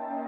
Bye.